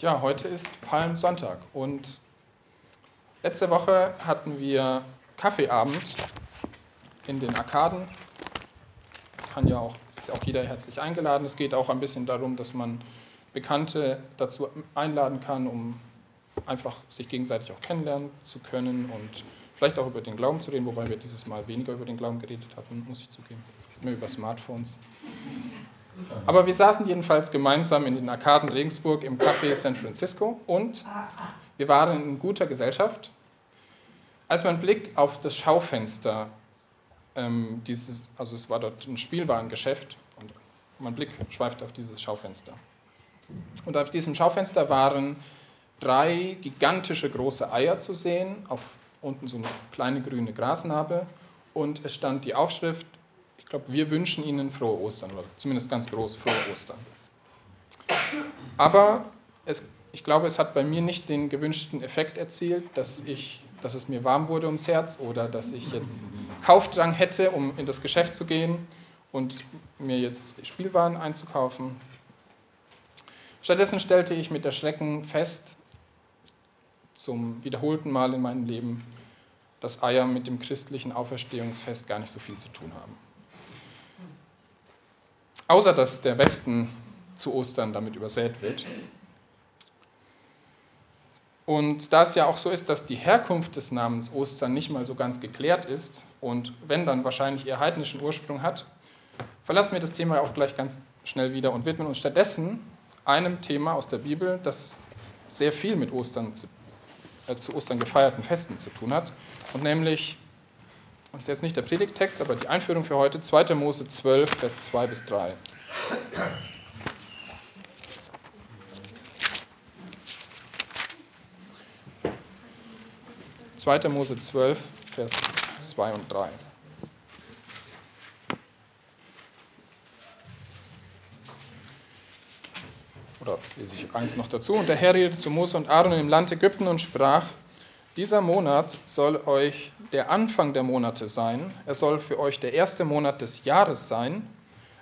Ja, heute ist Palmsonntag und letzte Woche hatten wir Kaffeeabend in den Arkaden. Kann ja auch, ist auch jeder herzlich eingeladen. Es geht auch ein bisschen darum, dass man Bekannte dazu einladen kann, um einfach sich gegenseitig auch kennenlernen zu können und vielleicht auch über den Glauben zu reden, wobei wir dieses Mal weniger über den Glauben geredet hatten, muss ich zugeben, mehr über Smartphones. Aber wir saßen jedenfalls gemeinsam in den Arkaden Regensburg im Café San Francisco und wir waren in guter Gesellschaft. Als mein Blick auf das Schaufenster, ähm, dieses, also es war dort ein Spielwarengeschäft, und mein Blick schweifte auf dieses Schaufenster. Und auf diesem Schaufenster waren drei gigantische große Eier zu sehen, auf unten so eine kleine grüne Grasnarbe und es stand die Aufschrift ich glaube, wir wünschen Ihnen frohe Ostern, oder zumindest ganz groß frohe Ostern. Aber es, ich glaube, es hat bei mir nicht den gewünschten Effekt erzielt, dass, ich, dass es mir warm wurde ums Herz oder dass ich jetzt Kaufdrang hätte, um in das Geschäft zu gehen und mir jetzt Spielwaren einzukaufen. Stattdessen stellte ich mit Erschrecken fest, zum wiederholten Mal in meinem Leben, dass Eier mit dem christlichen Auferstehungsfest gar nicht so viel zu tun haben. Außer dass der Westen zu Ostern damit übersät wird. Und da es ja auch so ist, dass die Herkunft des Namens Ostern nicht mal so ganz geklärt ist und wenn dann wahrscheinlich eher heidnischen Ursprung hat, verlassen wir das Thema auch gleich ganz schnell wieder und widmen uns stattdessen einem Thema aus der Bibel, das sehr viel mit Ostern zu, äh, zu Ostern gefeierten Festen zu tun hat, und nämlich das ist jetzt nicht der Predigttext, aber die Einführung für heute, 2. Mose 12, Vers 2 bis 3. Zweiter Mose 12, Vers 2 und 3. Oder lese ich eins noch dazu. Und der Herr redete zu Mose und Aaron im Land Ägypten und sprach, dieser Monat soll euch der Anfang der Monate sein. Er soll für euch der erste Monat des Jahres sein.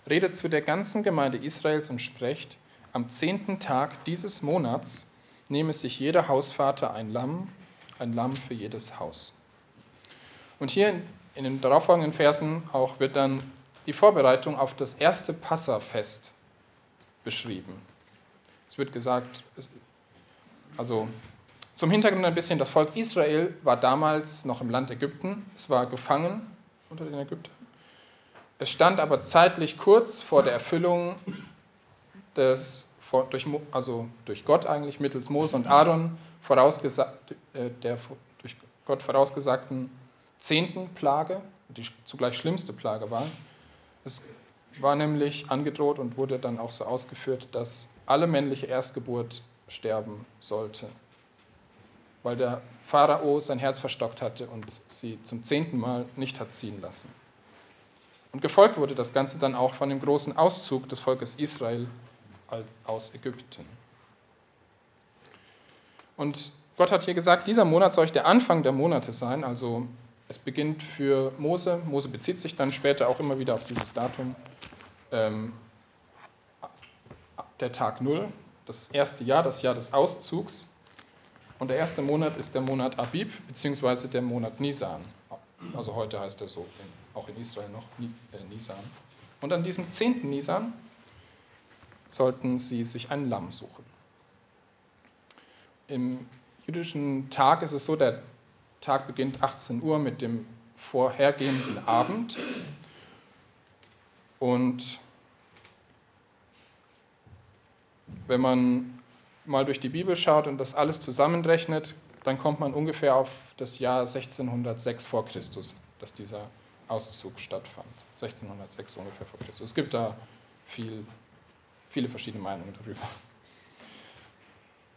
Redet zu der ganzen Gemeinde Israels und sprecht, am zehnten Tag dieses Monats nehme sich jeder Hausvater ein Lamm, ein Lamm für jedes Haus. Und hier in den darauffolgenden Versen auch wird dann die Vorbereitung auf das erste Passafest beschrieben. Es wird gesagt, also zum Hintergrund ein bisschen, das Volk Israel war damals noch im Land Ägypten, es war gefangen unter den Ägyptern. Es stand aber zeitlich kurz vor der Erfüllung des, durch, also durch Gott eigentlich, mittels Mose und Aaron, äh, der durch Gott vorausgesagten zehnten Plage, die zugleich schlimmste Plage war. Es war nämlich angedroht und wurde dann auch so ausgeführt, dass alle männliche Erstgeburt sterben sollte weil der Pharao sein Herz verstockt hatte und sie zum zehnten Mal nicht hat ziehen lassen. Und gefolgt wurde das Ganze dann auch von dem großen Auszug des Volkes Israel aus Ägypten. Und Gott hat hier gesagt, dieser Monat soll der Anfang der Monate sein, also es beginnt für Mose, Mose bezieht sich dann später auch immer wieder auf dieses Datum, ähm, der Tag Null, das erste Jahr, das Jahr des Auszugs. Und der erste Monat ist der Monat Abib, beziehungsweise der Monat Nisan. Also heute heißt er so, auch in Israel noch äh, Nisan. Und an diesem 10. Nisan sollten sie sich ein Lamm suchen. Im jüdischen Tag ist es so, der Tag beginnt 18 Uhr mit dem vorhergehenden Abend. Und wenn man mal durch die Bibel schaut und das alles zusammenrechnet, dann kommt man ungefähr auf das Jahr 1606 vor Christus, dass dieser Auszug stattfand. 1606 ungefähr vor Christus. Es gibt da viel, viele verschiedene Meinungen darüber.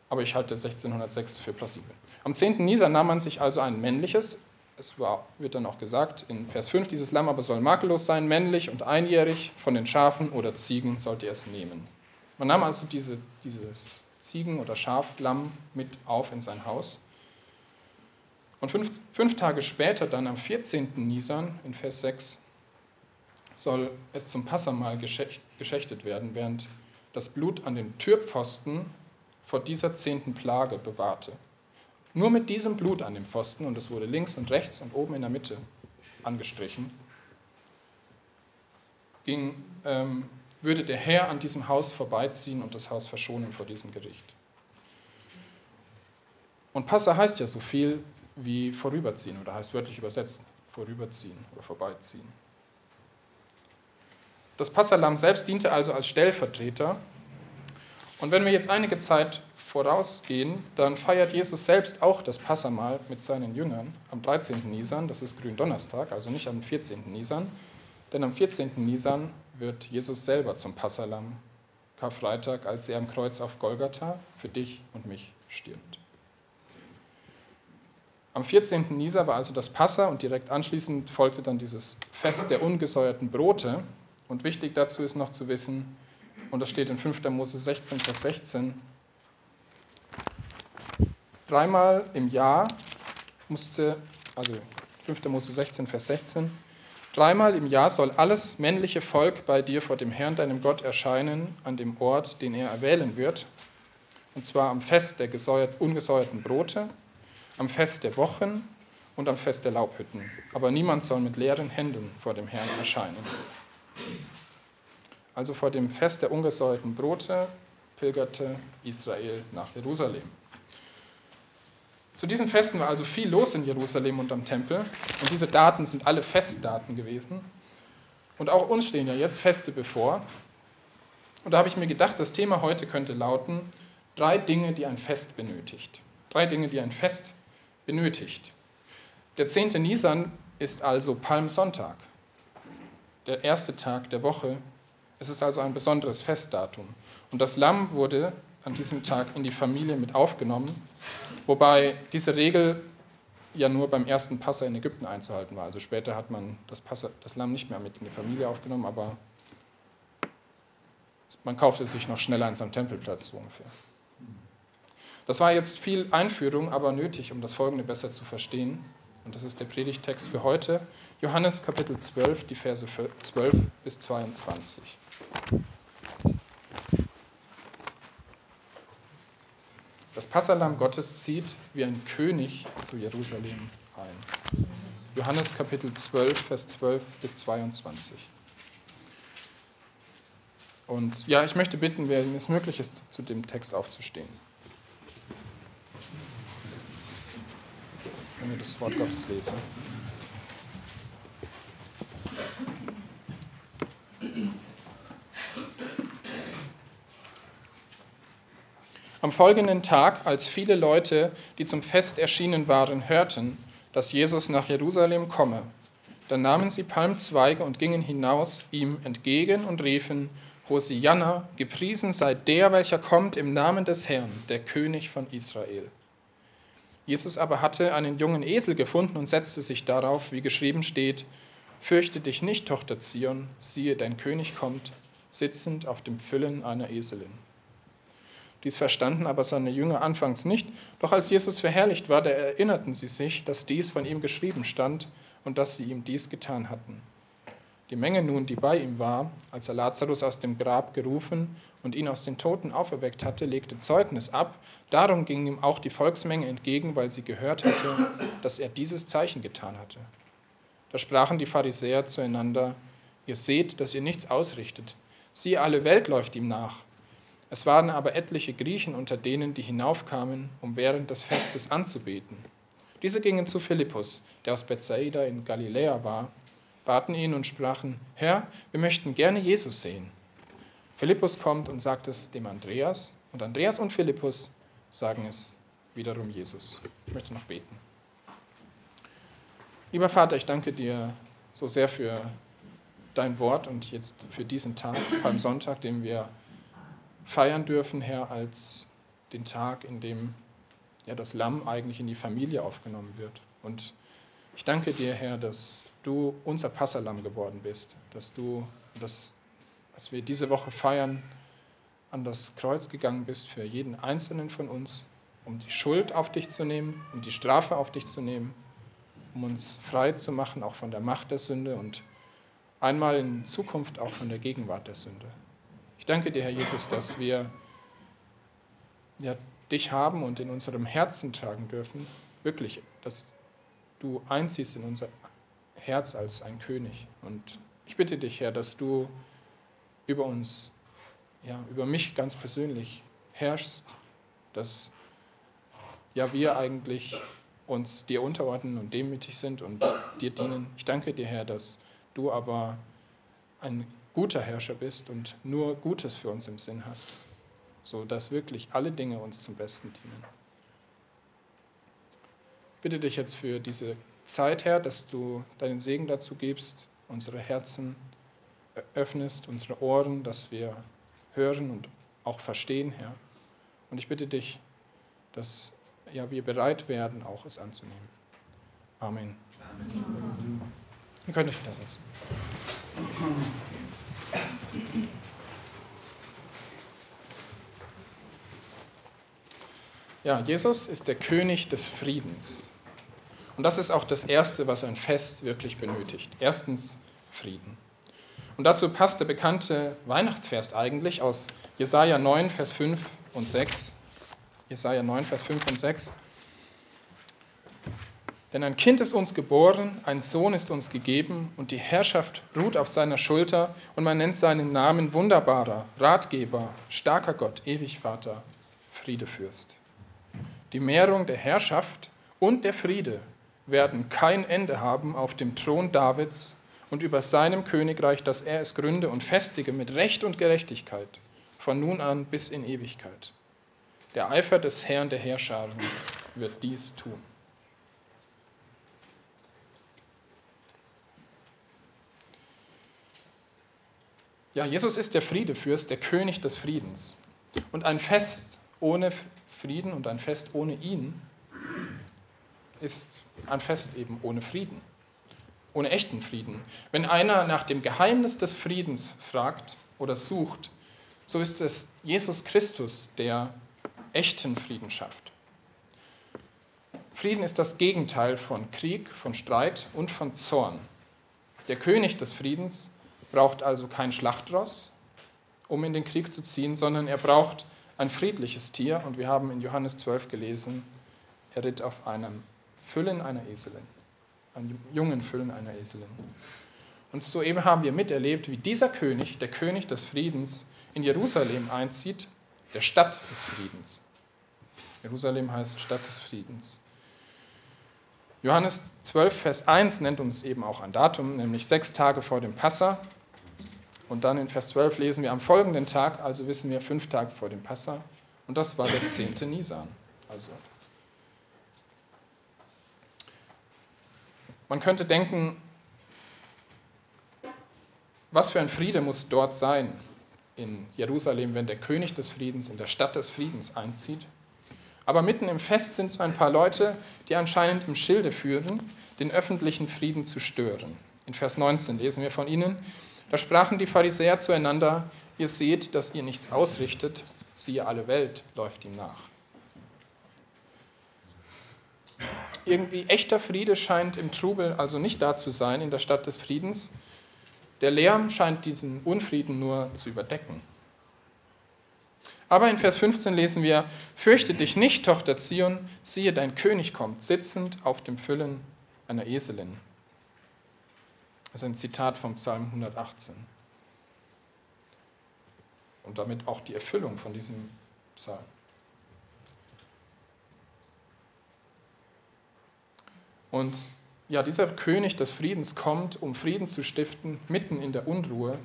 Aber ich halte 1606 für plausibel. Am 10. Nisan nahm man sich also ein männliches, es war, wird dann auch gesagt in Vers 5, dieses Lamm aber soll makellos sein, männlich und einjährig, von den Schafen oder Ziegen sollt ihr es nehmen. Man nahm also diese, dieses Ziegen- oder Schaflamm mit auf in sein Haus. Und fünf, fünf Tage später, dann am 14. Nisan, in Vers 6, soll es zum Passamal geschächtet werden, während das Blut an den Türpfosten vor dieser zehnten Plage bewahrte. Nur mit diesem Blut an dem Pfosten, und es wurde links und rechts und oben in der Mitte angestrichen, ging, ähm, würde der Herr an diesem Haus vorbeiziehen und das Haus verschonen vor diesem Gericht. Und Passa heißt ja so viel wie vorüberziehen oder heißt wörtlich übersetzt vorüberziehen oder vorbeiziehen. Das Passalam selbst diente also als Stellvertreter. Und wenn wir jetzt einige Zeit vorausgehen, dann feiert Jesus selbst auch das Passamal mit seinen Jüngern am 13. Nisan, das ist Gründonnerstag, also nicht am 14. Nisan, denn am 14. Nisan wird Jesus selber zum Passalam, Karfreitag, als er am Kreuz auf Golgatha für dich und mich stirbt. Am 14. Nisan war also das Passa und direkt anschließend folgte dann dieses Fest der ungesäuerten Brote. Und wichtig dazu ist noch zu wissen, und das steht in 5. Mose 16, Vers 16, dreimal im Jahr musste, also 5. Mose 16, Vers 16, dreimal im Jahr soll alles männliche Volk bei dir vor dem Herrn, deinem Gott, erscheinen an dem Ort, den er erwählen wird, und zwar am Fest der ungesäuerten Brote, am Fest der Wochen und am Fest der Laubhütten. Aber niemand soll mit leeren Händen vor dem Herrn erscheinen. Also vor dem Fest der ungesäuerten Brote pilgerte Israel nach Jerusalem. Zu diesen Festen war also viel los in Jerusalem und am Tempel. Und diese Daten sind alle Festdaten gewesen. Und auch uns stehen ja jetzt Feste bevor. Und da habe ich mir gedacht, das Thema heute könnte lauten, drei Dinge, die ein Fest benötigt. Drei Dinge, die ein Fest benötigt. Der 10. Nisan ist also Palmsonntag, der erste Tag der Woche. Es ist also ein besonderes Festdatum. Und das Lamm wurde an diesem Tag in die Familie mit aufgenommen, wobei diese Regel ja nur beim ersten Passer in Ägypten einzuhalten war. Also später hat man das, Passer, das Lamm nicht mehr mit in die Familie aufgenommen, aber man kaufte sich noch schneller an seinem Tempelplatz so ungefähr. Das war jetzt viel Einführung, aber nötig, um das Folgende besser zu verstehen. Und das ist der Predigtext für heute. Johannes Kapitel 12, die Verse 12 bis 22. Das Passalam Gottes zieht wie ein König zu Jerusalem ein. Johannes Kapitel 12, Vers 12 bis 22. Und ja, ich möchte bitten, wer es möglich ist, zu dem Text aufzustehen. Wenn wir das Wort Gottes lesen. Am folgenden Tag, als viele Leute, die zum Fest erschienen waren, hörten, dass Jesus nach Jerusalem komme, dann nahmen sie Palmzweige und gingen hinaus ihm entgegen und riefen, Hosianna, gepriesen sei der, welcher kommt im Namen des Herrn, der König von Israel. Jesus aber hatte einen jungen Esel gefunden und setzte sich darauf, wie geschrieben steht, Fürchte dich nicht, Tochter Zion, siehe, dein König kommt, sitzend auf dem Füllen einer Eselin. Dies verstanden aber seine Jünger anfangs nicht, doch als Jesus verherrlicht war, da erinnerten sie sich, dass dies von ihm geschrieben stand und dass sie ihm dies getan hatten. Die Menge nun, die bei ihm war, als er Lazarus aus dem Grab gerufen und ihn aus den Toten auferweckt hatte, legte Zeugnis ab. Darum ging ihm auch die Volksmenge entgegen, weil sie gehört hatte, dass er dieses Zeichen getan hatte. Da sprachen die Pharisäer zueinander, ihr seht, dass ihr nichts ausrichtet. Siehe, alle Welt läuft ihm nach. Es waren aber etliche Griechen unter denen, die hinaufkamen, um während des Festes anzubeten. Diese gingen zu Philippus, der aus Bethsaida in Galiläa war, baten ihn und sprachen, Herr, wir möchten gerne Jesus sehen. Philippus kommt und sagt es dem Andreas, und Andreas und Philippus sagen es wiederum Jesus. Ich möchte noch beten. Lieber Vater, ich danke dir so sehr für dein Wort und jetzt für diesen Tag, beim Sonntag, den wir feiern dürfen, Herr, als den Tag, in dem ja, das Lamm eigentlich in die Familie aufgenommen wird. Und ich danke dir, Herr, dass du unser Passalam geworden bist, dass du, dass, als wir diese Woche feiern, an das Kreuz gegangen bist für jeden Einzelnen von uns, um die Schuld auf dich zu nehmen, um die Strafe auf dich zu nehmen, um uns frei zu machen, auch von der Macht der Sünde und einmal in Zukunft auch von der Gegenwart der Sünde. Ich danke dir, Herr Jesus, dass wir ja, dich haben und in unserem Herzen tragen dürfen, wirklich, dass du einziehst in unser Herz als ein König. Und ich bitte dich, Herr, dass du über uns, ja, über mich ganz persönlich herrschst, dass ja wir eigentlich uns dir unterordnen und demütig sind und dir dienen. Ich danke dir, Herr, dass du aber ein guter Herrscher bist und nur Gutes für uns im Sinn hast, so dass wirklich alle Dinge uns zum Besten dienen. Ich bitte dich jetzt für diese Zeit, Herr, dass du deinen Segen dazu gibst, unsere Herzen öffnest, unsere Ohren, dass wir hören und auch verstehen, Herr. Und ich bitte dich, dass ja, wir bereit werden, auch es anzunehmen. Amen. Amen. Ihr könnt euch wieder setzen. Ja, Jesus ist der König des Friedens. Und das ist auch das Erste, was ein Fest wirklich benötigt. Erstens Frieden. Und dazu passt der bekannte Weihnachtsvers eigentlich aus Jesaja 9, Vers 5 und 6. Jesaja 9, Vers 5 und 6. Denn ein Kind ist uns geboren, ein Sohn ist uns gegeben und die Herrschaft ruht auf seiner Schulter und man nennt seinen Namen wunderbarer, Ratgeber, starker Gott, ewig Vater, Friedefürst. Die Mehrung der Herrschaft und der Friede werden kein Ende haben auf dem Thron Davids und über seinem Königreich, dass er es gründe und festige mit Recht und Gerechtigkeit von nun an bis in Ewigkeit. Der Eifer des Herrn der Herrscharen wird dies tun. Ja, Jesus ist der Friedefürst, der König des Friedens. Und ein Fest ohne Frieden und ein Fest ohne ihn ist ein Fest eben ohne Frieden, ohne echten Frieden. Wenn einer nach dem Geheimnis des Friedens fragt oder sucht, so ist es Jesus Christus, der echten Frieden schafft. Frieden ist das Gegenteil von Krieg, von Streit und von Zorn. Der König des Friedens braucht also kein Schlachtross, um in den Krieg zu ziehen, sondern er braucht ein friedliches Tier. Und wir haben in Johannes 12 gelesen, er ritt auf einem Füllen einer Eselin, einem jungen Füllen einer Eselin. Und soeben haben wir miterlebt, wie dieser König, der König des Friedens, in Jerusalem einzieht der Stadt des Friedens. Jerusalem heißt Stadt des Friedens. Johannes 12, Vers 1 nennt uns eben auch ein Datum, nämlich sechs Tage vor dem Passa. Und dann in Vers 12 lesen wir am folgenden Tag, also wissen wir fünf Tage vor dem Passa. Und das war der 10. Nisan. Also man könnte denken, was für ein Friede muss dort sein? in Jerusalem, wenn der König des Friedens in der Stadt des Friedens einzieht. Aber mitten im Fest sind so ein paar Leute, die anscheinend im Schilde führen, den öffentlichen Frieden zu stören. In Vers 19 lesen wir von ihnen, da sprachen die Pharisäer zueinander, ihr seht, dass ihr nichts ausrichtet, siehe alle Welt läuft ihm nach. Irgendwie echter Friede scheint im Trubel also nicht da zu sein in der Stadt des Friedens, der Lärm scheint diesen Unfrieden nur zu überdecken. Aber in Vers 15 lesen wir, Fürchte dich nicht, Tochter Zion, siehe, dein König kommt, sitzend auf dem Füllen einer Eselin. Das ist ein Zitat vom Psalm 118. Und damit auch die Erfüllung von diesem Psalm. Und ja, dieser König des Friedens kommt, um Frieden zu stiften, mitten in der Unruhe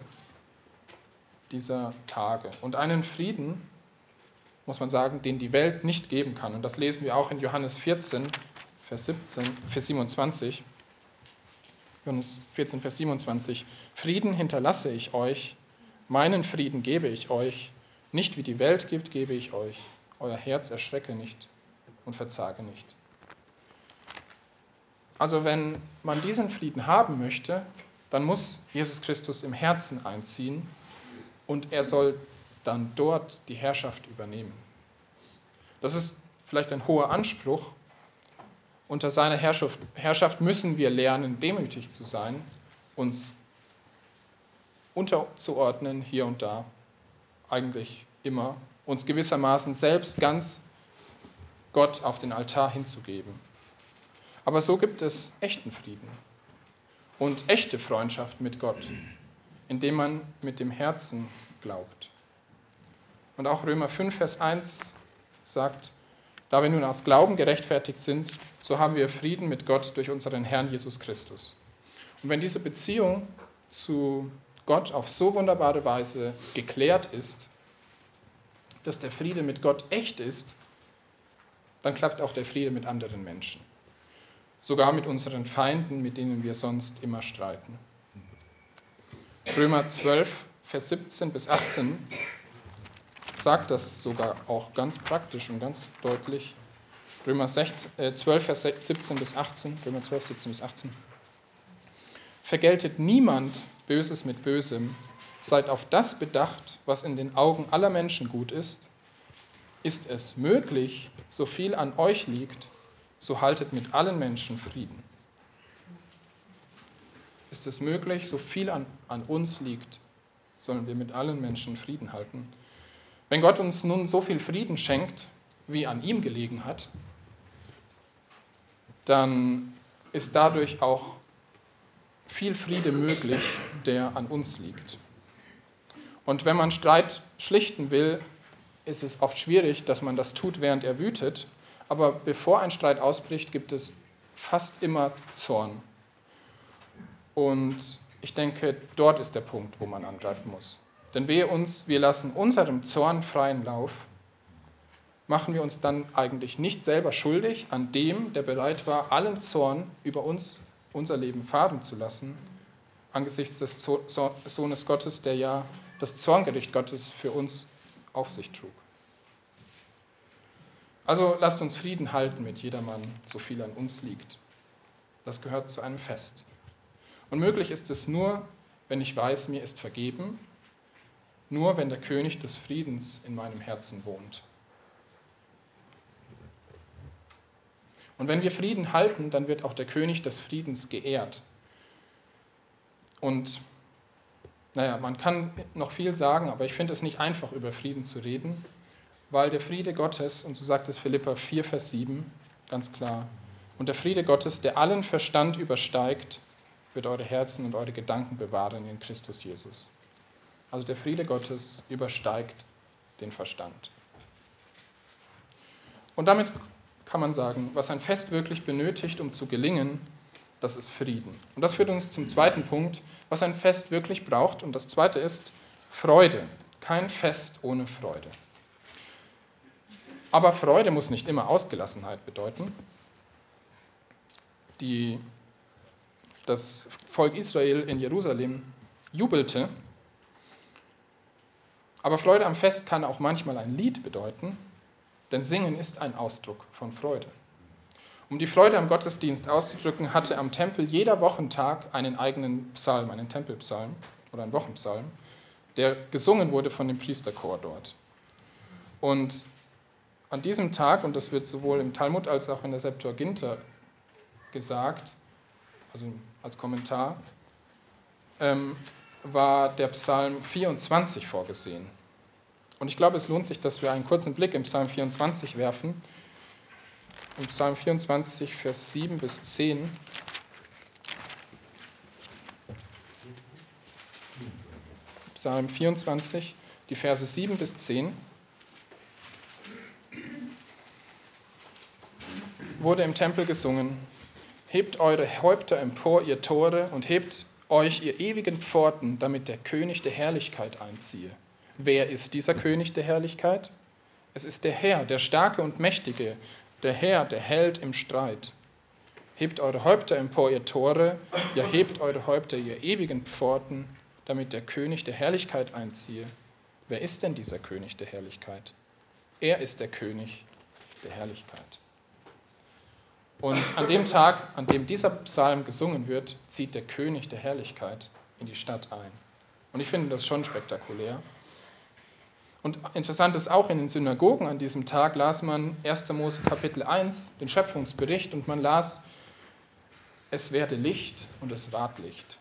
dieser Tage. Und einen Frieden, muss man sagen, den die Welt nicht geben kann. Und das lesen wir auch in Johannes 14, Vers, 17, Vers 27. Johannes 14, Vers 27. Frieden hinterlasse ich euch, meinen Frieden gebe ich euch, nicht wie die Welt gibt, gebe ich euch. Euer Herz erschrecke nicht und verzage nicht. Also wenn man diesen Frieden haben möchte, dann muss Jesus Christus im Herzen einziehen und er soll dann dort die Herrschaft übernehmen. Das ist vielleicht ein hoher Anspruch. Unter seiner Herrschaft müssen wir lernen, demütig zu sein, uns unterzuordnen hier und da, eigentlich immer uns gewissermaßen selbst ganz Gott auf den Altar hinzugeben. Aber so gibt es echten Frieden und echte Freundschaft mit Gott, indem man mit dem Herzen glaubt. Und auch Römer 5, Vers 1 sagt, da wir nun aus Glauben gerechtfertigt sind, so haben wir Frieden mit Gott durch unseren Herrn Jesus Christus. Und wenn diese Beziehung zu Gott auf so wunderbare Weise geklärt ist, dass der Friede mit Gott echt ist, dann klappt auch der Friede mit anderen Menschen. Sogar mit unseren Feinden, mit denen wir sonst immer streiten. Römer 12, Vers 17 bis 18 sagt das sogar auch ganz praktisch und ganz deutlich. Römer 16, äh, 12, Vers 17 bis 18. Römer 12, 17 bis 18. Vergeltet niemand Böses mit Bösem, seid auf das bedacht, was in den Augen aller Menschen gut ist. Ist es möglich, so viel an euch liegt, so haltet mit allen Menschen Frieden. Ist es möglich, so viel an, an uns liegt, sollen wir mit allen Menschen Frieden halten. Wenn Gott uns nun so viel Frieden schenkt, wie an ihm gelegen hat, dann ist dadurch auch viel Friede möglich, der an uns liegt. Und wenn man Streit schlichten will, ist es oft schwierig, dass man das tut, während er wütet. Aber bevor ein Streit ausbricht, gibt es fast immer Zorn. Und ich denke, dort ist der Punkt, wo man angreifen muss. Denn wehe uns, wir lassen unserem Zorn freien Lauf, machen wir uns dann eigentlich nicht selber schuldig an dem, der bereit war, allen Zorn über uns, unser Leben fahren zu lassen, angesichts des Sohnes Gottes, der ja das Zorngericht Gottes für uns auf sich trug. Also lasst uns Frieden halten mit jedermann, so viel an uns liegt. Das gehört zu einem Fest. Und möglich ist es nur, wenn ich weiß, mir ist vergeben, nur wenn der König des Friedens in meinem Herzen wohnt. Und wenn wir Frieden halten, dann wird auch der König des Friedens geehrt. Und naja, man kann noch viel sagen, aber ich finde es nicht einfach, über Frieden zu reden, weil der Friede Gottes, und so sagt es Philippa 4, Vers 7, ganz klar, und der Friede Gottes, der allen Verstand übersteigt, wird eure Herzen und eure Gedanken bewahren in Christus Jesus. Also der Friede Gottes übersteigt den Verstand. Und damit kann man sagen, was ein Fest wirklich benötigt, um zu gelingen, das ist Frieden. Und das führt uns zum zweiten Punkt, was ein Fest wirklich braucht. Und das zweite ist Freude. Kein Fest ohne Freude. Aber Freude muss nicht immer Ausgelassenheit bedeuten. Die, das Volk Israel in Jerusalem jubelte. Aber Freude am Fest kann auch manchmal ein Lied bedeuten, denn Singen ist ein Ausdruck von Freude. Um die Freude am Gottesdienst auszudrücken, hatte am Tempel jeder Wochentag einen eigenen Psalm, einen Tempelpsalm oder einen Wochenpsalm, der gesungen wurde von dem Priesterchor dort. Und an diesem Tag, und das wird sowohl im Talmud als auch in der Septuaginta gesagt, also als Kommentar, ähm, war der Psalm 24 vorgesehen. Und ich glaube, es lohnt sich, dass wir einen kurzen Blick im Psalm 24 werfen. Im Psalm 24, Vers 7 bis 10. Psalm 24, die Verse 7 bis 10. Wurde im Tempel gesungen. Hebt eure Häupter empor, ihr Tore, und hebt euch, ihr ewigen Pforten, damit der König der Herrlichkeit einziehe. Wer ist dieser König der Herrlichkeit? Es ist der Herr, der Starke und Mächtige, der Herr, der Held im Streit. Hebt eure Häupter empor, ihr Tore, ja hebt eure Häupter, ihr ewigen Pforten, damit der König der Herrlichkeit einziehe. Wer ist denn dieser König der Herrlichkeit? Er ist der König der Herrlichkeit. Und an dem Tag, an dem dieser Psalm gesungen wird, zieht der König der Herrlichkeit in die Stadt ein. Und ich finde das schon spektakulär. Und interessant ist auch in den Synagogen an diesem Tag las man 1. Mose Kapitel 1, den Schöpfungsbericht, und man las, es werde Licht und es ward Licht.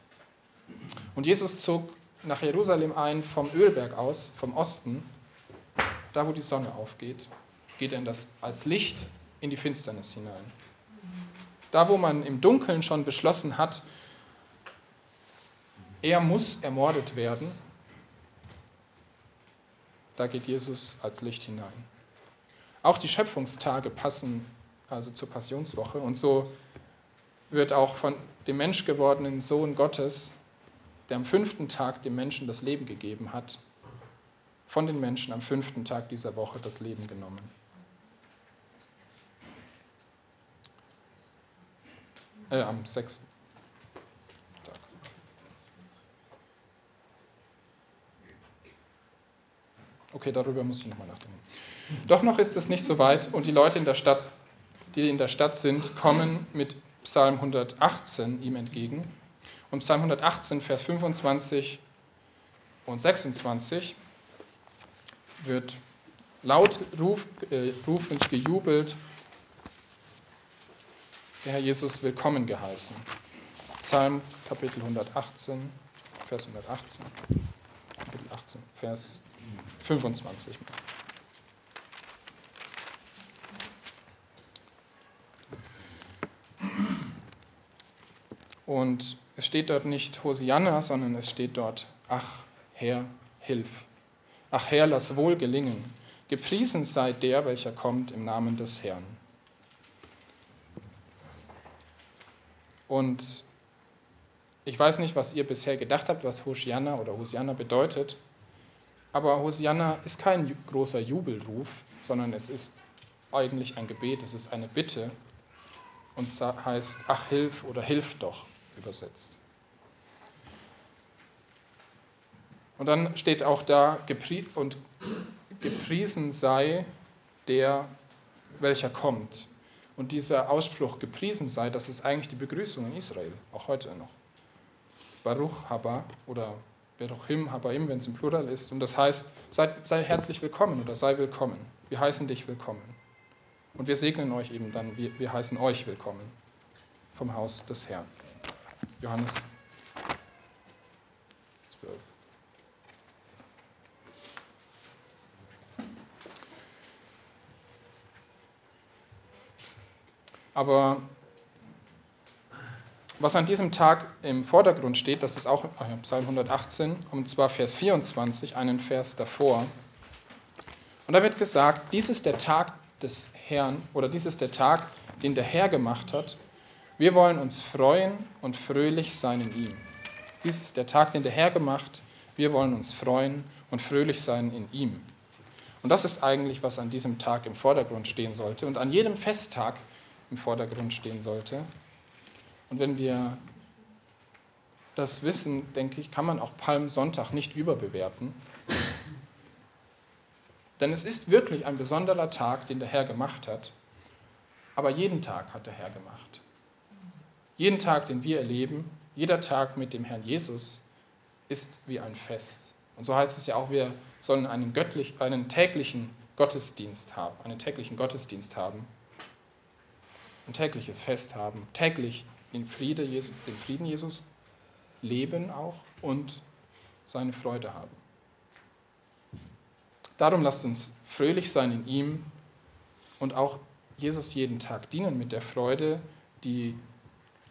Und Jesus zog nach Jerusalem ein vom Ölberg aus, vom Osten, da wo die Sonne aufgeht, geht er das, als Licht in die Finsternis hinein. Da wo man im Dunkeln schon beschlossen hat, er muss ermordet werden, da geht Jesus als Licht hinein. Auch die Schöpfungstage passen also zur Passionswoche und so wird auch von dem menschgewordenen Sohn Gottes, der am fünften Tag dem Menschen das Leben gegeben hat, von den Menschen am fünften Tag dieser Woche das Leben genommen. Äh, am sechsten Tag. Okay, darüber muss ich nochmal nachdenken. Doch noch ist es nicht so weit und die Leute in der Stadt, die in der Stadt sind, kommen mit Psalm 118 ihm entgegen. Und Psalm 118, Vers 25 und 26 wird laut ruf, äh, rufend gejubelt, der Herr Jesus willkommen geheißen. Psalm Kapitel 118, Vers 118, Kapitel 18, Vers 25. Und es steht dort nicht Hosianna, sondern es steht dort, ach Herr, hilf. Ach Herr, lass wohl gelingen. Gepriesen sei der, welcher kommt im Namen des Herrn. Und ich weiß nicht, was ihr bisher gedacht habt, was Hosianna oder Hosianna bedeutet, aber Hosianna ist kein großer Jubelruf, sondern es ist eigentlich ein Gebet, es ist eine Bitte und heißt, ach hilf oder hilf doch übersetzt. Und dann steht auch da, und gepriesen sei der, welcher kommt. Und dieser Ausspruch, gepriesen sei, das ist eigentlich die Begrüßung in Israel, auch heute noch. Baruch haba oder Beruchim habaim, wenn es im Plural ist. Und das heißt, sei, sei herzlich willkommen oder sei willkommen. Wir heißen dich willkommen. Und wir segnen euch eben dann, wir, wir heißen euch willkommen vom Haus des Herrn. Johannes 12. Aber was an diesem Tag im Vordergrund steht, das ist auch Psalm 118, und zwar Vers 24, einen Vers davor. Und da wird gesagt, dies ist der Tag des Herrn oder dies ist der Tag, den der Herr gemacht hat. Wir wollen uns freuen und fröhlich sein in ihm. Dies ist der Tag, den der Herr gemacht. Wir wollen uns freuen und fröhlich sein in ihm. Und das ist eigentlich, was an diesem Tag im Vordergrund stehen sollte und an jedem Festtag im Vordergrund stehen sollte. Und wenn wir das wissen, denke ich, kann man auch Palmsonntag nicht überbewerten. Denn es ist wirklich ein besonderer Tag, den der Herr gemacht hat. Aber jeden Tag hat der Herr gemacht. Jeden Tag, den wir erleben, jeder Tag mit dem Herrn Jesus ist wie ein Fest. Und so heißt es ja auch, wir sollen einen, göttlich, einen täglichen Gottesdienst haben, einen täglichen Gottesdienst haben, ein tägliches Fest haben, täglich den, Friede, den Frieden Jesus leben auch und seine Freude haben. Darum lasst uns fröhlich sein in ihm und auch Jesus jeden Tag dienen mit der Freude, die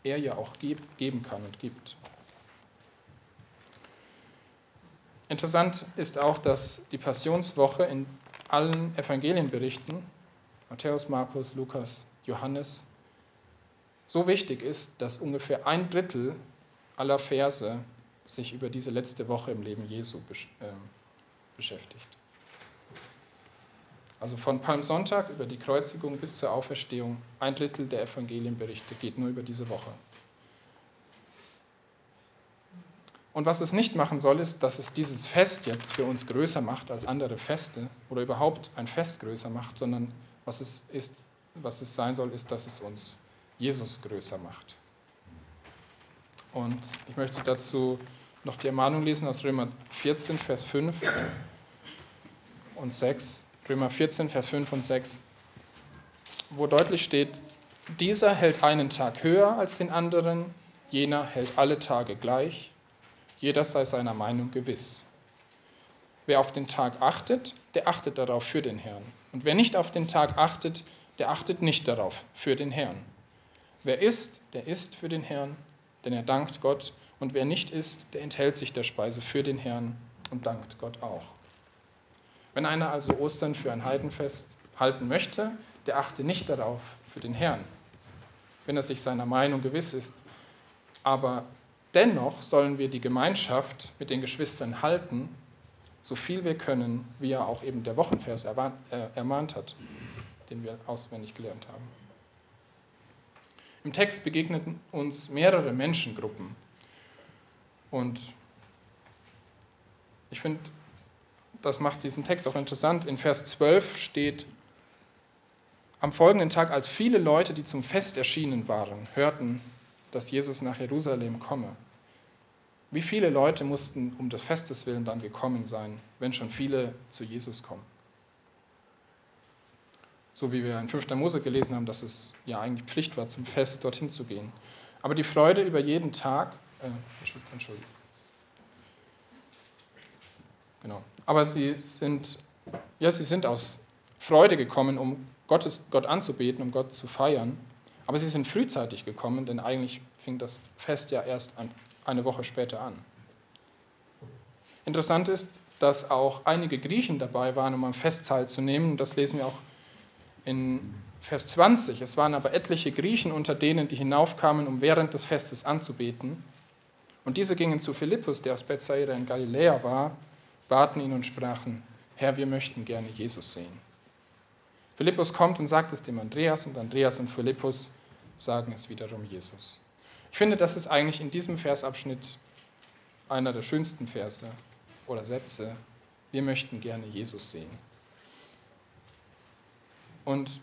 er ja auch geben kann und gibt. Interessant ist auch, dass die Passionswoche in allen Evangelienberichten, Matthäus, Markus, Lukas, Johannes, so wichtig ist, dass ungefähr ein Drittel aller Verse sich über diese letzte Woche im Leben Jesu ähm, beschäftigt. Also von Palmsonntag über die Kreuzigung bis zur Auferstehung, ein Drittel der Evangelienberichte geht nur über diese Woche. Und was es nicht machen soll, ist, dass es dieses Fest jetzt für uns größer macht als andere Feste oder überhaupt ein Fest größer macht, sondern was es, ist, was es sein soll, ist, dass es uns Jesus größer macht. Und ich möchte dazu noch die Ermahnung lesen aus Römer 14, Vers 5 und 6. Römer 14, Vers 5 und 6, wo deutlich steht, dieser hält einen Tag höher als den anderen, jener hält alle Tage gleich, jeder sei seiner Meinung gewiss. Wer auf den Tag achtet, der achtet darauf für den Herrn. Und wer nicht auf den Tag achtet, der achtet nicht darauf für den Herrn. Wer isst, der isst für den Herrn, denn er dankt Gott. Und wer nicht isst, der enthält sich der Speise für den Herrn und dankt Gott auch. Wenn einer also Ostern für ein Heidenfest halten möchte, der achte nicht darauf für den Herrn, wenn er sich seiner Meinung gewiss ist. Aber dennoch sollen wir die Gemeinschaft mit den Geschwistern halten, so viel wir können, wie er auch eben der Wochenvers äh, ermahnt hat, den wir auswendig gelernt haben. Im Text begegneten uns mehrere Menschengruppen. Und ich finde, das macht diesen Text auch interessant. In Vers 12 steht, am folgenden Tag, als viele Leute, die zum Fest erschienen waren, hörten, dass Jesus nach Jerusalem komme, wie viele Leute mussten um des Festes willen dann gekommen sein, wenn schon viele zu Jesus kommen? So wie wir in 5. Mose gelesen haben, dass es ja eigentlich Pflicht war, zum Fest dorthin zu gehen. Aber die Freude über jeden Tag, äh, Entschuldigung. Genau. Aber sie sind, ja, sie sind aus Freude gekommen, um Gottes, Gott anzubeten, um Gott zu feiern. Aber sie sind frühzeitig gekommen, denn eigentlich fing das Fest ja erst an, eine Woche später an. Interessant ist, dass auch einige Griechen dabei waren, um am Fest teilzunehmen. Das lesen wir auch in Vers 20. Es waren aber etliche Griechen unter denen, die hinaufkamen, um während des Festes anzubeten. Und diese gingen zu Philippus, der aus Bethsaida in Galiläa war, baten ihn und sprachen, Herr, wir möchten gerne Jesus sehen. Philippus kommt und sagt es dem Andreas und Andreas und Philippus sagen es wiederum Jesus. Ich finde, das ist eigentlich in diesem Versabschnitt einer der schönsten Verse oder Sätze. Wir möchten gerne Jesus sehen. Und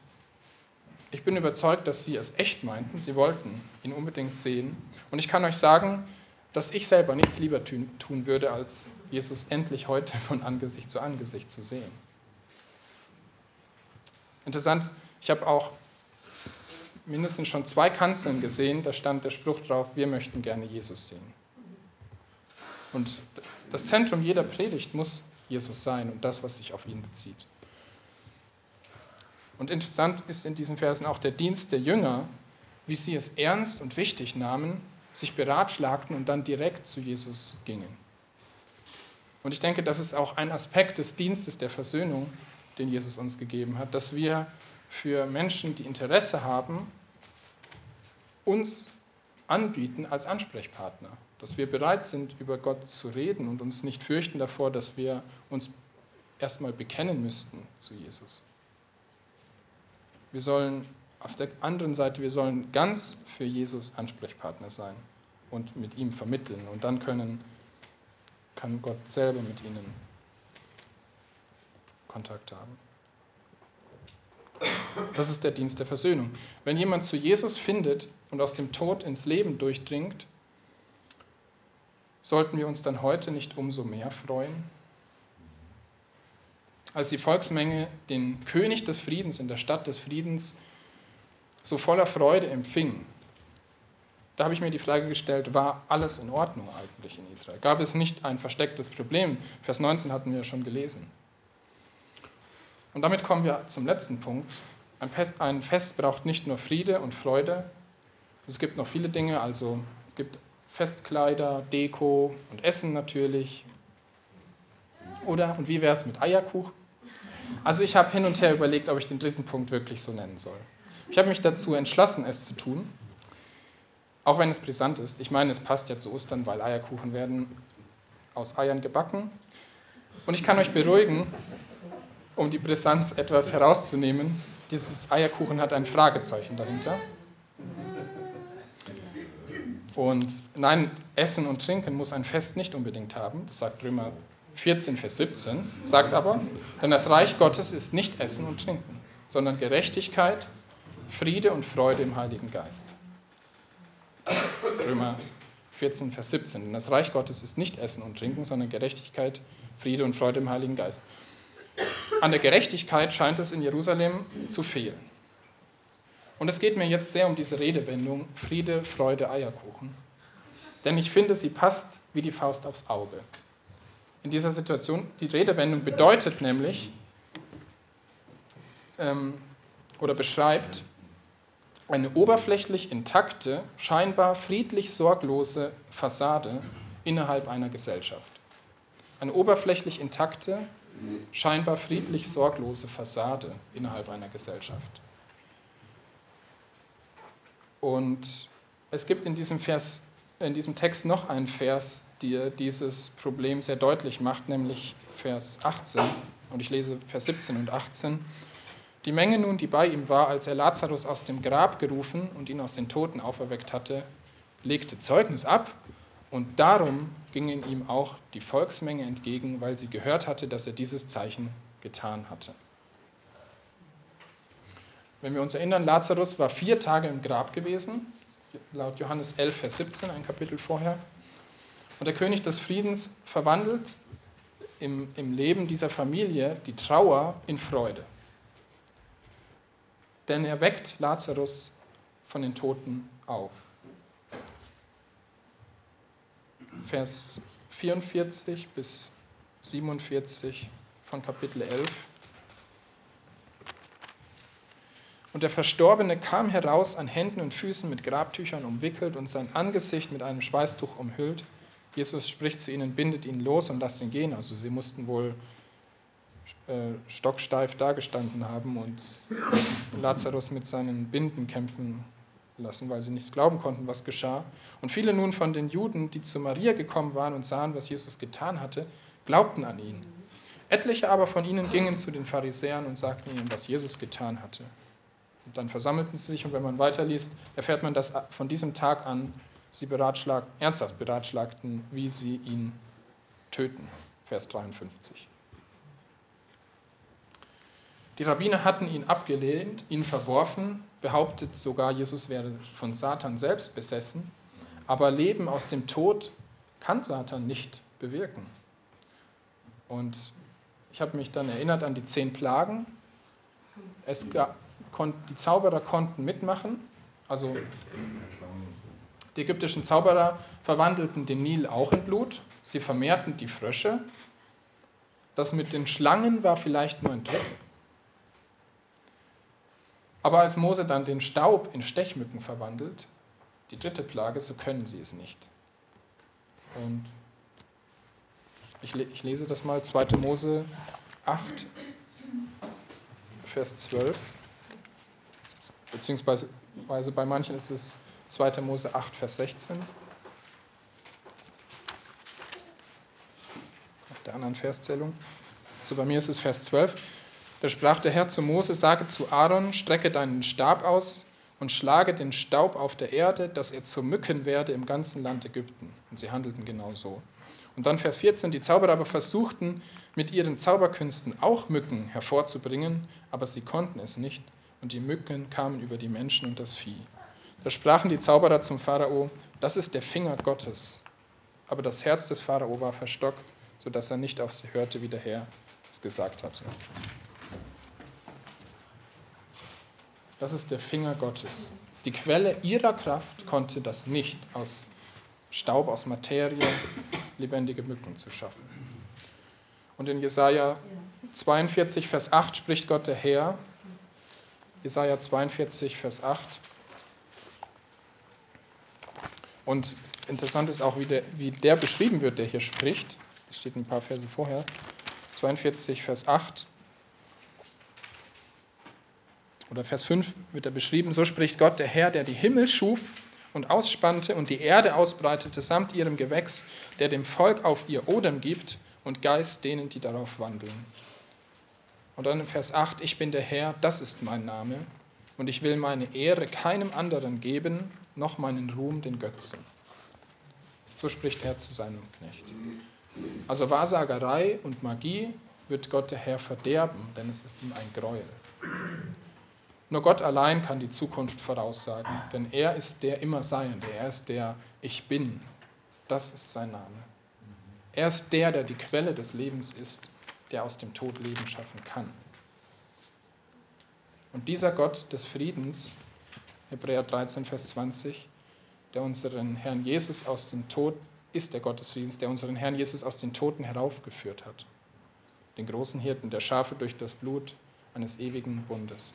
ich bin überzeugt, dass sie es echt meinten. Sie wollten ihn unbedingt sehen. Und ich kann euch sagen, dass ich selber nichts lieber tun würde, als Jesus endlich heute von Angesicht zu Angesicht zu sehen. Interessant, ich habe auch mindestens schon zwei Kanzeln gesehen, da stand der Spruch drauf, wir möchten gerne Jesus sehen. Und das Zentrum jeder Predigt muss Jesus sein und das, was sich auf ihn bezieht. Und interessant ist in diesen Versen auch der Dienst der Jünger, wie sie es ernst und wichtig nahmen, sich beratschlagten und dann direkt zu Jesus gingen. Und ich denke, das ist auch ein Aspekt des Dienstes der Versöhnung, den Jesus uns gegeben hat, dass wir für Menschen, die Interesse haben, uns anbieten als Ansprechpartner. Dass wir bereit sind, über Gott zu reden und uns nicht fürchten davor, dass wir uns erstmal bekennen müssten zu Jesus. Wir sollen auf der anderen Seite, wir sollen ganz für Jesus Ansprechpartner sein und mit ihm vermitteln. Und dann können, kann Gott selber mit ihnen Kontakt haben. Das ist der Dienst der Versöhnung. Wenn jemand zu Jesus findet und aus dem Tod ins Leben durchdringt, sollten wir uns dann heute nicht umso mehr freuen? Als die Volksmenge den König des Friedens in der Stadt des Friedens so voller Freude empfing, da habe ich mir die Frage gestellt, war alles in Ordnung eigentlich in Israel? Gab es nicht ein verstecktes Problem? Vers 19 hatten wir ja schon gelesen. Und damit kommen wir zum letzten Punkt. Ein Fest braucht nicht nur Friede und Freude, es gibt noch viele Dinge, also es gibt Festkleider, Deko und Essen natürlich. Oder, und wie wäre es mit Eierkuchen? Also ich habe hin und her überlegt, ob ich den dritten Punkt wirklich so nennen soll. Ich habe mich dazu entschlossen, es zu tun, auch wenn es brisant ist. Ich meine, es passt ja zu Ostern, weil Eierkuchen werden aus Eiern gebacken. Und ich kann euch beruhigen, um die Brisanz etwas herauszunehmen, dieses Eierkuchen hat ein Fragezeichen dahinter. Und nein, Essen und Trinken muss ein Fest nicht unbedingt haben, das sagt Römer 14, Vers 17, sagt aber, denn das Reich Gottes ist nicht Essen und Trinken, sondern Gerechtigkeit, Friede und Freude im Heiligen Geist. Römer 14, Vers 17, denn das Reich Gottes ist nicht Essen und Trinken, sondern Gerechtigkeit, Friede und Freude im Heiligen Geist. An der Gerechtigkeit scheint es in Jerusalem zu fehlen. Und es geht mir jetzt sehr um diese Redewendung Friede, Freude, Eierkuchen. Denn ich finde, sie passt wie die Faust aufs Auge. In dieser Situation, die Redewendung bedeutet nämlich ähm, oder beschreibt eine oberflächlich intakte, scheinbar friedlich sorglose Fassade innerhalb einer Gesellschaft. Eine oberflächlich intakte, scheinbar friedlich sorglose Fassade innerhalb einer Gesellschaft. Und es gibt in diesem, Vers, in diesem Text noch einen Vers, der dieses Problem sehr deutlich macht, nämlich Vers 18. Und ich lese Vers 17 und 18. Die Menge nun, die bei ihm war, als er Lazarus aus dem Grab gerufen und ihn aus den Toten auferweckt hatte, legte Zeugnis ab und darum gingen ihm auch die Volksmenge entgegen, weil sie gehört hatte, dass er dieses Zeichen getan hatte. Wenn wir uns erinnern, Lazarus war vier Tage im Grab gewesen, laut Johannes 11, Vers 17, ein Kapitel vorher. Und der König des Friedens verwandelt im, im Leben dieser Familie die Trauer in Freude denn er weckt Lazarus von den Toten auf. Vers 44 bis 47 von Kapitel 11. Und der Verstorbene kam heraus an Händen und Füßen mit Grabtüchern umwickelt und sein Angesicht mit einem Schweißtuch umhüllt. Jesus spricht zu ihnen, bindet ihn los und lasst ihn gehen. Also sie mussten wohl äh, stocksteif dagestanden haben und Lazarus mit seinen Binden kämpfen lassen, weil sie nichts glauben konnten, was geschah. Und viele nun von den Juden, die zu Maria gekommen waren und sahen, was Jesus getan hatte, glaubten an ihn. Etliche aber von ihnen gingen zu den Pharisäern und sagten ihnen, was Jesus getan hatte. Und dann versammelten sie sich und wenn man weiterliest, erfährt man, dass von diesem Tag an sie beratschlag, ernsthaft beratschlagten, wie sie ihn töten. Vers 53. Die Rabbiner hatten ihn abgelehnt, ihn verworfen, behauptet sogar, Jesus wäre von Satan selbst besessen. Aber Leben aus dem Tod kann Satan nicht bewirken. Und ich habe mich dann erinnert an die zehn Plagen. Es gab, die Zauberer konnten mitmachen. Also die ägyptischen Zauberer verwandelten den Nil auch in Blut. Sie vermehrten die Frösche. Das mit den Schlangen war vielleicht nur ein Trick. Aber als Mose dann den Staub in Stechmücken verwandelt, die dritte Plage, so können sie es nicht. Und ich, ich lese das mal, 2. Mose 8, Vers 12, beziehungsweise bei manchen ist es 2. Mose 8, Vers 16. Nach der anderen Verszählung. So bei mir ist es Vers 12. Da sprach der Herr zu Mose, sage zu Aaron, strecke deinen Stab aus und schlage den Staub auf der Erde, dass er zu Mücken werde im ganzen Land Ägypten. Und sie handelten genau so. Und dann Vers 14, die Zauberer aber versuchten mit ihren Zauberkünsten auch Mücken hervorzubringen, aber sie konnten es nicht, und die Mücken kamen über die Menschen und das Vieh. Da sprachen die Zauberer zum Pharao, das ist der Finger Gottes. Aber das Herz des Pharao war verstockt, sodass er nicht auf sie hörte, wie der Herr es gesagt hatte. Das ist der Finger Gottes. Die Quelle ihrer Kraft konnte das nicht, aus Staub, aus Materie lebendige Mücken zu schaffen. Und in Jesaja 42, Vers 8 spricht Gott der Herr. Jesaja 42, Vers 8. Und interessant ist auch, wie der, wie der beschrieben wird, der hier spricht. Das steht ein paar Verse vorher. 42, Vers 8 oder Vers 5 wird er beschrieben, so spricht Gott, der Herr, der die Himmel schuf und ausspannte und die Erde ausbreitete samt ihrem Gewächs, der dem Volk auf ihr Odem gibt und Geist denen, die darauf wandeln. Und dann in Vers 8, ich bin der Herr, das ist mein Name, und ich will meine Ehre keinem anderen geben, noch meinen Ruhm den Götzen. So spricht er zu seinem Knecht. Also Wahrsagerei und Magie wird Gott der Herr verderben, denn es ist ihm ein Gräuel. Nur Gott allein kann die Zukunft voraussagen, denn er ist der Immerseiende, er ist der Ich Bin. Das ist sein Name. Er ist der, der die Quelle des Lebens ist, der aus dem Tod Leben schaffen kann. Und dieser Gott des Friedens, Hebräer 13, Vers 20, der unseren Herrn Jesus aus dem Tod ist der Gott des Friedens, der unseren Herrn Jesus aus den Toten heraufgeführt hat. Den großen Hirten der Schafe durch das Blut eines ewigen Bundes.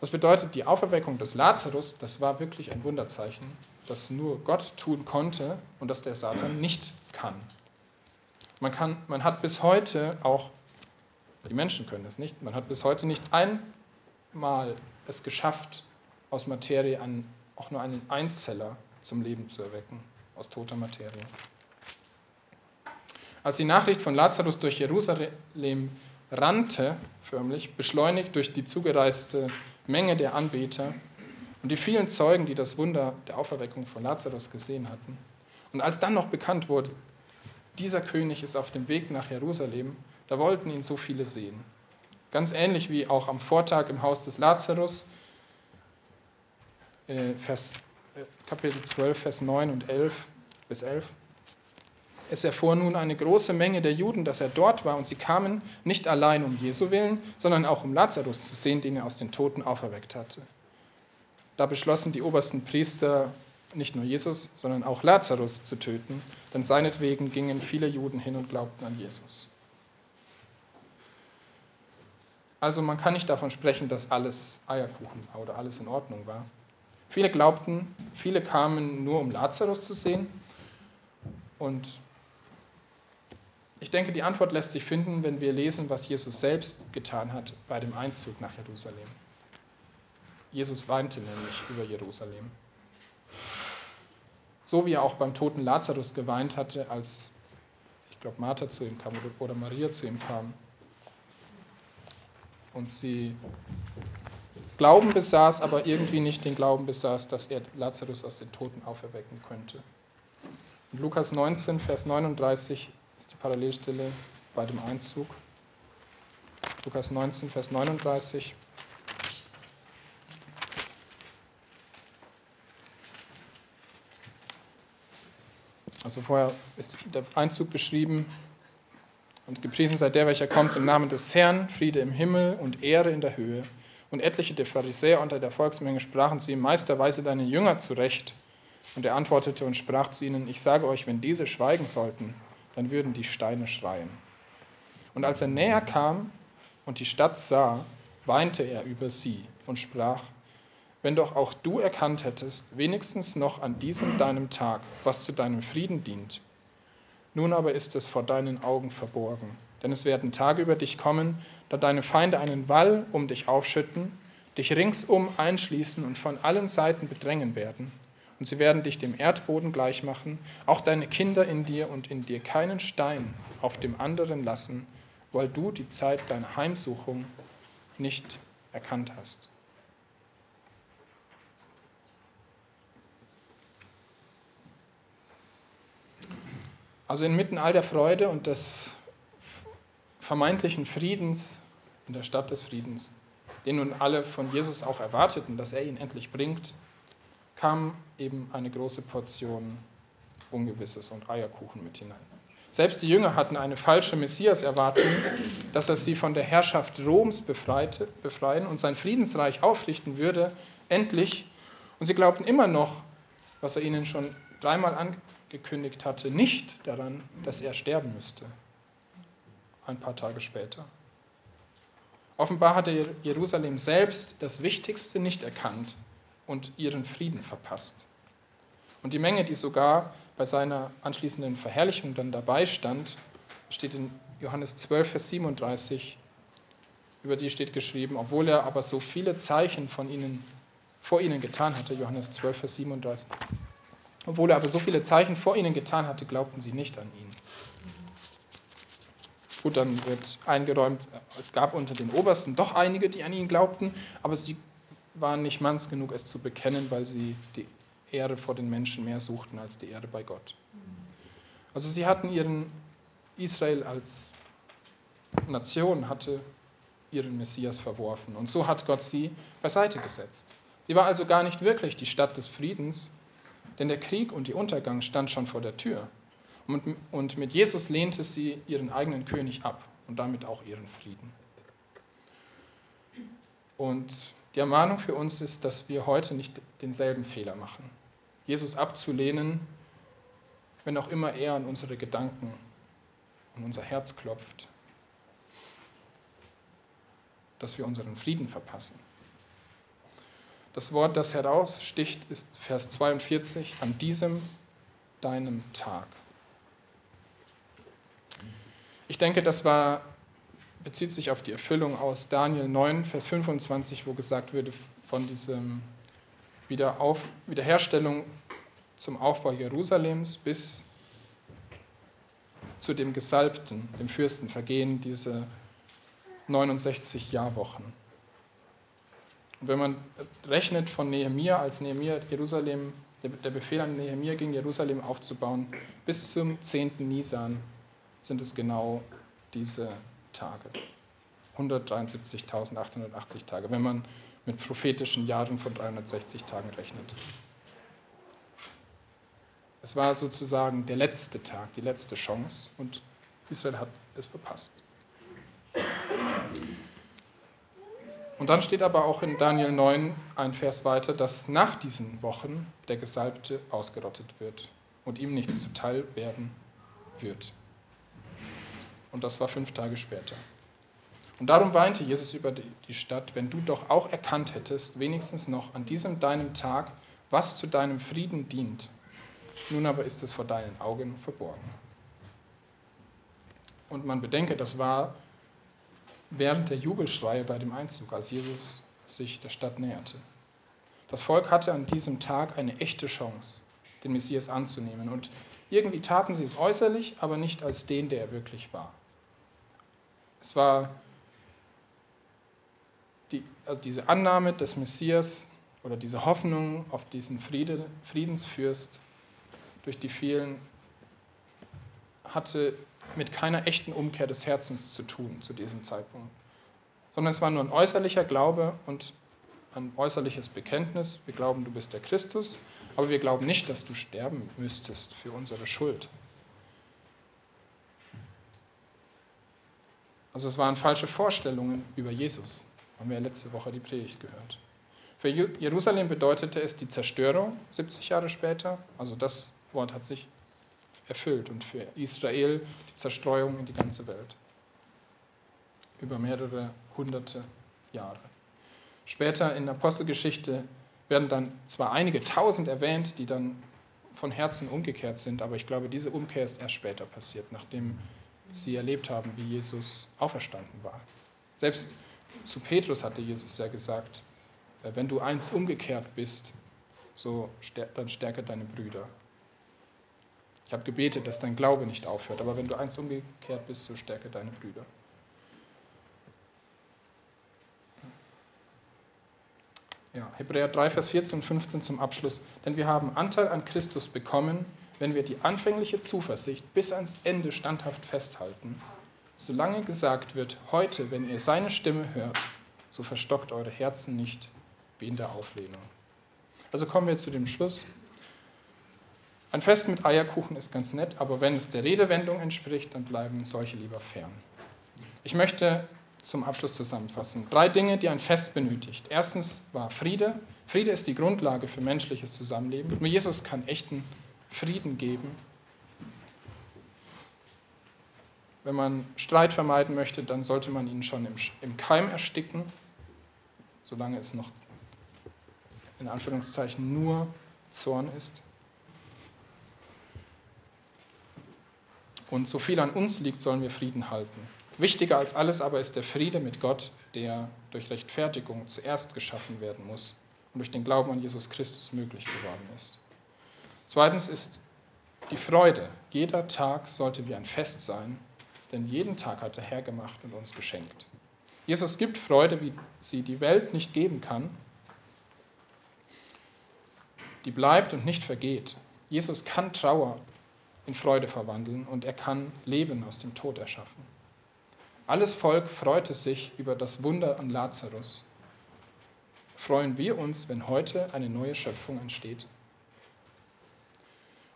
Das bedeutet, die Auferweckung des Lazarus, das war wirklich ein Wunderzeichen, das nur Gott tun konnte und das der Satan nicht kann. Man, kann, man hat bis heute auch, die Menschen können es nicht, man hat bis heute nicht einmal es geschafft, aus Materie an, auch nur einen Einzeller zum Leben zu erwecken, aus toter Materie. Als die Nachricht von Lazarus durch Jerusalem rannte, förmlich, beschleunigt durch die zugereiste Menge der Anbeter und die vielen Zeugen, die das Wunder der Auferweckung von Lazarus gesehen hatten, und als dann noch bekannt wurde, dieser König ist auf dem Weg nach Jerusalem, da wollten ihn so viele sehen. Ganz ähnlich wie auch am Vortag im Haus des Lazarus, äh, Vers, äh, Kapitel 12, Vers 9 und 11 bis 11. Es erfuhr nun eine große Menge der Juden, dass er dort war, und sie kamen nicht allein um Jesu willen, sondern auch um Lazarus zu sehen, den er aus den Toten auferweckt hatte. Da beschlossen die obersten Priester, nicht nur Jesus, sondern auch Lazarus zu töten, denn seinetwegen gingen viele Juden hin und glaubten an Jesus. Also man kann nicht davon sprechen, dass alles Eierkuchen oder alles in Ordnung war. Viele glaubten, viele kamen nur um Lazarus zu sehen und ich denke, die Antwort lässt sich finden, wenn wir lesen, was Jesus selbst getan hat bei dem Einzug nach Jerusalem. Jesus weinte nämlich über Jerusalem. So wie er auch beim toten Lazarus geweint hatte, als, ich glaube, Martha zu ihm kam oder Maria zu ihm kam. Und sie Glauben besaß, aber irgendwie nicht den Glauben besaß, dass er Lazarus aus den Toten auferwecken könnte. In Lukas 19, Vers 39 ist die Parallelstelle bei dem Einzug. Lukas 19, Vers 39. Also vorher ist der Einzug beschrieben und gepriesen sei der, welcher kommt im Namen des Herrn, Friede im Himmel und Ehre in der Höhe. Und etliche der Pharisäer unter der Volksmenge sprachen zu ihm, Meister, weise deine Jünger zurecht. Und er antwortete und sprach zu ihnen, ich sage euch, wenn diese schweigen sollten, dann würden die Steine schreien. Und als er näher kam und die Stadt sah, weinte er über sie und sprach, wenn doch auch du erkannt hättest, wenigstens noch an diesem deinem Tag, was zu deinem Frieden dient. Nun aber ist es vor deinen Augen verborgen, denn es werden Tage über dich kommen, da deine Feinde einen Wall um dich aufschütten, dich ringsum einschließen und von allen Seiten bedrängen werden und sie werden dich dem Erdboden gleichmachen, auch deine Kinder in dir und in dir keinen Stein auf dem anderen lassen, weil du die Zeit deiner Heimsuchung nicht erkannt hast. Also inmitten all der Freude und des vermeintlichen Friedens in der Stadt des Friedens, den nun alle von Jesus auch erwarteten, dass er ihn endlich bringt, kam eben eine große Portion Ungewisses und Eierkuchen mit hinein. Selbst die Jünger hatten eine falsche Messias-Erwartung, dass er sie von der Herrschaft Roms befreite, befreien und sein Friedensreich aufrichten würde, endlich. Und sie glaubten immer noch, was er ihnen schon dreimal angekündigt hatte, nicht daran, dass er sterben müsste. Ein paar Tage später. Offenbar hatte Jerusalem selbst das Wichtigste nicht erkannt, und ihren Frieden verpasst. Und die Menge, die sogar bei seiner anschließenden Verherrlichung dann dabei stand, steht in Johannes 12, Vers 37, über die steht geschrieben, obwohl er aber so viele Zeichen von ihnen, vor ihnen getan hatte, Johannes 12, Vers 37. Obwohl er aber so viele Zeichen vor ihnen getan hatte, glaubten sie nicht an ihn. Gut, dann wird eingeräumt, es gab unter den Obersten doch einige, die an ihn glaubten, aber sie waren nicht manns genug, es zu bekennen, weil sie die Ehre vor den Menschen mehr suchten als die Ehre bei Gott. Also sie hatten ihren Israel als Nation hatte ihren Messias verworfen und so hat Gott sie beiseite gesetzt. Sie war also gar nicht wirklich die Stadt des Friedens, denn der Krieg und die Untergang stand schon vor der Tür. Und mit Jesus lehnte sie ihren eigenen König ab und damit auch ihren Frieden. Und die Ermahnung für uns ist, dass wir heute nicht denselben Fehler machen. Jesus abzulehnen wenn auch immer er an unsere Gedanken und unser Herz klopft, dass wir unseren Frieden verpassen. Das Wort, das heraussticht, ist Vers 42, an diesem deinem Tag. Ich denke, das war, bezieht sich auf die Erfüllung aus Daniel 9, Vers 25, wo gesagt würde von diesem Wiederauf, Wiederherstellung zum Aufbau Jerusalems bis zu dem Gesalbten, dem Fürsten, vergehen diese 69 Jahrwochen. Und wenn man rechnet von Nehemia, als Nehemia Jerusalem, der Befehl an Nehemia ging, Jerusalem aufzubauen, bis zum 10. Nisan sind es genau diese Tage. 173.880 Tage, wenn man mit prophetischen Jahren von 360 Tagen rechnet. Es war sozusagen der letzte Tag, die letzte Chance und Israel hat es verpasst. Und dann steht aber auch in Daniel 9 ein Vers weiter, dass nach diesen Wochen der Gesalbte ausgerottet wird und ihm nichts zuteil werden wird. Und das war fünf Tage später. Und darum weinte Jesus über die Stadt, wenn du doch auch erkannt hättest, wenigstens noch an diesem deinem Tag, was zu deinem Frieden dient. Nun aber ist es vor deinen Augen verborgen. Und man bedenke, das war während der Jubelschreie bei dem Einzug, als Jesus sich der Stadt näherte. Das Volk hatte an diesem Tag eine echte Chance, den Messias anzunehmen. Und irgendwie taten sie es äußerlich, aber nicht als den, der er wirklich war. Es war die, also diese Annahme des Messias oder diese Hoffnung auf diesen Friede, Friedensfürst durch die vielen hatte mit keiner echten Umkehr des Herzens zu tun zu diesem Zeitpunkt, sondern es war nur ein äußerlicher Glaube und ein äußerliches Bekenntnis. Wir glauben, du bist der Christus, aber wir glauben nicht, dass du sterben müsstest für unsere Schuld. Also es waren falsche Vorstellungen über Jesus. Haben wir letzte Woche die Predigt gehört. Für Jerusalem bedeutete es die Zerstörung 70 Jahre später. Also das Wort hat sich erfüllt und für Israel die Zerstreuung in die ganze Welt. Über mehrere hunderte Jahre. Später in der Apostelgeschichte werden dann zwar einige tausend erwähnt, die dann von Herzen umgekehrt sind, aber ich glaube, diese Umkehr ist erst später passiert, nachdem sie erlebt haben, wie Jesus auferstanden war. Selbst zu Petrus hatte Jesus ja gesagt, äh, wenn du einst umgekehrt bist, so dann stärke deine Brüder. Ich habe gebetet, dass dein Glaube nicht aufhört, aber wenn du einst umgekehrt bist, so stärke deine Brüder. Ja, Hebräer 3, Vers 14 und 15 zum Abschluss. Denn wir haben Anteil an Christus bekommen, wenn wir die anfängliche Zuversicht bis ans Ende standhaft festhalten. Solange gesagt wird, heute, wenn ihr seine Stimme hört, so verstockt eure Herzen nicht wie in der Auflehnung. Also kommen wir zu dem Schluss. Ein Fest mit Eierkuchen ist ganz nett, aber wenn es der Redewendung entspricht, dann bleiben solche lieber fern. Ich möchte zum Abschluss zusammenfassen. Drei Dinge, die ein Fest benötigt. Erstens war Friede. Friede ist die Grundlage für menschliches Zusammenleben. Nur Jesus kann echten Frieden geben. Wenn man Streit vermeiden möchte, dann sollte man ihn schon im, Keim ersticken, solange es noch in Anführungszeichen nur Zorn ist. Und so viel an uns liegt, sollen wir Frieden halten. Wichtiger als alles aber ist der Friede mit Gott, der durch Rechtfertigung zuerst geschaffen werden muss und durch den Glauben an Jesus Christus möglich geworden ist. Zweitens ist die Freude. Jeder Tag sollte wie ein Fest sein, denn jeden Tag hat der Herr gemacht und uns geschenkt. Jesus gibt Freude, wie sie die Welt nicht geben kann. Die bleibt und nicht vergeht. Jesus kann Trauer in Freude verwandeln und er kann Leben aus dem Tod erschaffen. Alles Volk freute sich über das Wunder an Lazarus. Freuen wir uns, wenn heute eine neue Schöpfung entsteht?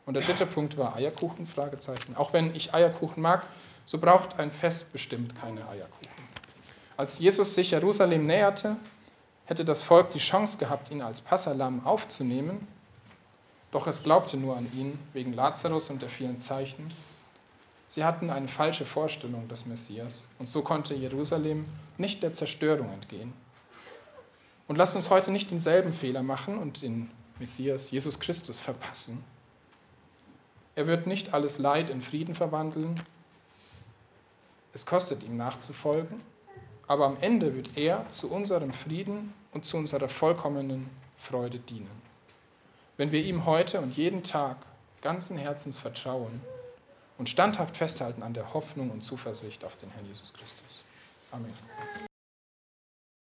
Und der dritte Punkt war Eierkuchen, Fragezeichen. Auch wenn ich Eierkuchen mag, so braucht ein Fest bestimmt keine Eierkuchen. Als Jesus sich Jerusalem näherte, hätte das Volk die Chance gehabt, ihn als Passalam aufzunehmen Doch es glaubte nur an ihn wegen Lazarus und der vielen Zeichen. Sie hatten eine falsche Vorstellung des Messias und so konnte Jerusalem nicht der Zerstörung entgehen. Und lasst uns heute nicht denselben Fehler machen und den Messias, Jesus Christus, verpassen. Er wird nicht alles Leid in Frieden verwandeln. Es kostet ihm nachzufolgen, aber am Ende wird er zu unserem Frieden und zu unserer vollkommenen Freude dienen. Wenn wir ihm heute und jeden Tag ganzen Herzens vertrauen und standhaft festhalten an der Hoffnung und Zuversicht auf den Herrn Jesus Christus. Amen.